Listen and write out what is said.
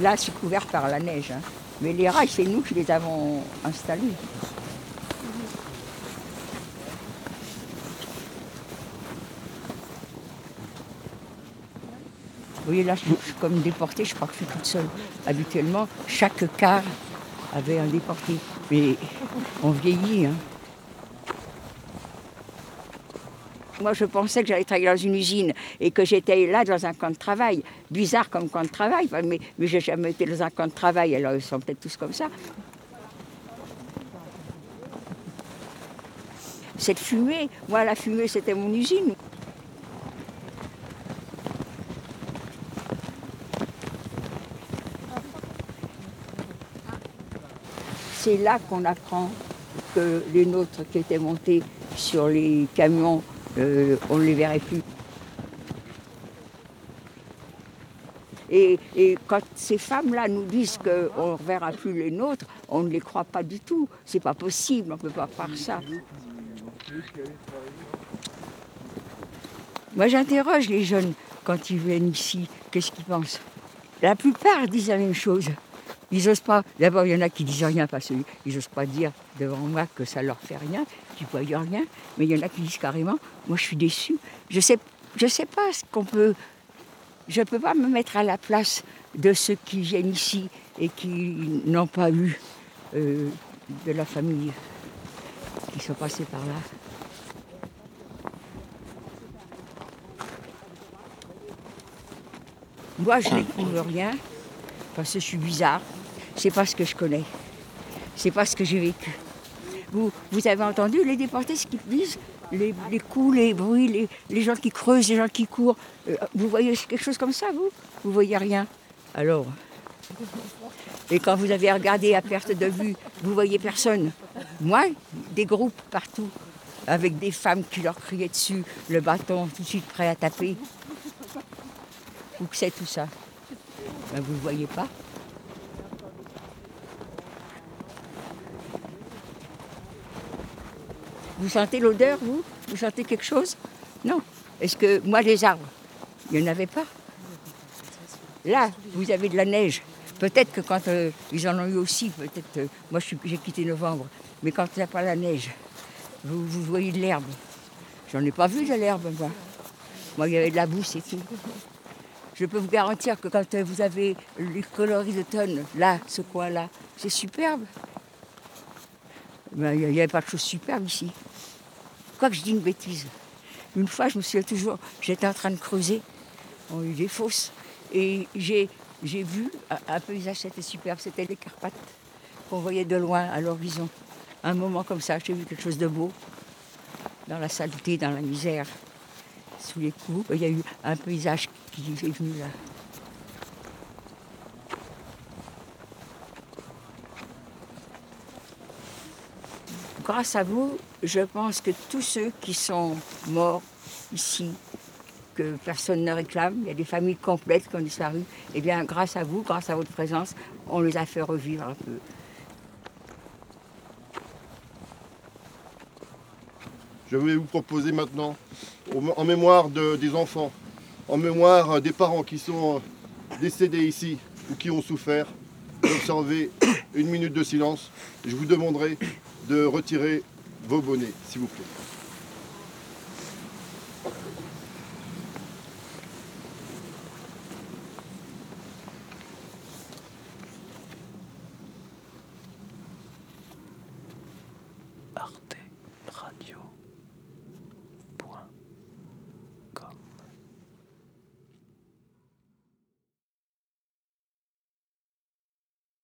là, c'est couvert par la neige. hein. Mais les rails, c'est nous qui les avons installés. Vous voyez, là, je suis comme déportée, je crois que je suis toute seule. Habituellement, chaque car avait un déporté. Mais on vieillit. Hein. Moi, je pensais que j'allais travailler dans une usine et que j'étais là dans un camp de travail. Bizarre comme camp de travail, mais, mais j'ai jamais été dans un camp de travail, alors ils sont peut-être tous comme ça. Cette fumée, moi, la fumée, c'était mon usine. C'est là qu'on apprend que les nôtres qui étaient montés sur les camions, euh, on ne les verrait plus. Et, et quand ces femmes-là nous disent qu'on ne reverra plus les nôtres, on ne les croit pas du tout. C'est pas possible, on ne peut pas faire ça. Moi, j'interroge les jeunes quand ils viennent ici. Qu'est-ce qu'ils pensent? La plupart disent la même chose. Ils n'osent pas. D'abord, il y en a qui disent rien parce qu'ils n'osent pas dire devant moi que ça leur fait rien, qu'ils voient rien. Mais il y en a qui disent carrément Moi, je suis déçu. Je sais, je sais pas ce qu'on peut. Je peux pas me mettre à la place de ceux qui viennent ici et qui n'ont pas eu euh, de la famille, qui sont passés par là. Moi, je découvre rien parce que je suis bizarre. C'est pas ce que je connais. C'est pas ce que j'ai vécu. Vous, vous avez entendu les déportés ce qu'ils disent? Les, coups, les bruits, les, gens qui creusent, les gens qui courent. Euh, vous voyez quelque chose comme ça, vous? Vous voyez rien Alors. Et quand vous avez regardé à perte de vue, vous voyez personne. Moi, des groupes partout, avec des femmes qui leur criaient dessus, le bâton tout de suite prêt à taper. Où que c'est tout ça? Ben, Vous ne voyez pas. Vous sentez l'odeur, vous Vous sentez quelque chose Non. Est-ce que moi, les arbres, il n'y en avait pas Là, vous avez de la neige. Peut-être que quand euh, ils en ont eu aussi, peut-être. euh, moi, j'ai quitté novembre. Mais quand il n'y a pas la neige, vous, vous voyez de l'herbe. J'en ai pas vu de l'herbe, moi. Moi, il y avait de la boue, c'est tout. Je peux vous garantir que quand euh, vous avez les coloris d'automne, là, ce coin-là, c'est superbe. Ben, Il n'y avait pas de choses superbes ici. Quoi que je dis une bêtise. Une fois, je me souviens toujours, j'étais en train de creuser, on a eu des fosses, et j'ai, vu un, un paysage, c'était superbe, c'était les Carpates, qu'on voyait de loin à l'horizon. Un moment comme ça, j'ai vu quelque chose de beau, dans la saleté, dans la misère, sous les coups. Il y a eu un paysage qui est venu là. Grâce à vous, je pense que tous ceux qui sont morts ici, que personne ne réclame, il y a des familles complètes qui ont disparu, eh bien grâce à vous, grâce à votre présence, on les a fait revivre un peu. Je vais vous proposer maintenant, en mémoire de- des enfants, en mémoire euh, des parents qui sont euh, décédés ici ou qui ont souffert, d'observer une minute de silence. Je vous demanderai de retirer vos bonnets, s'il vous plaît.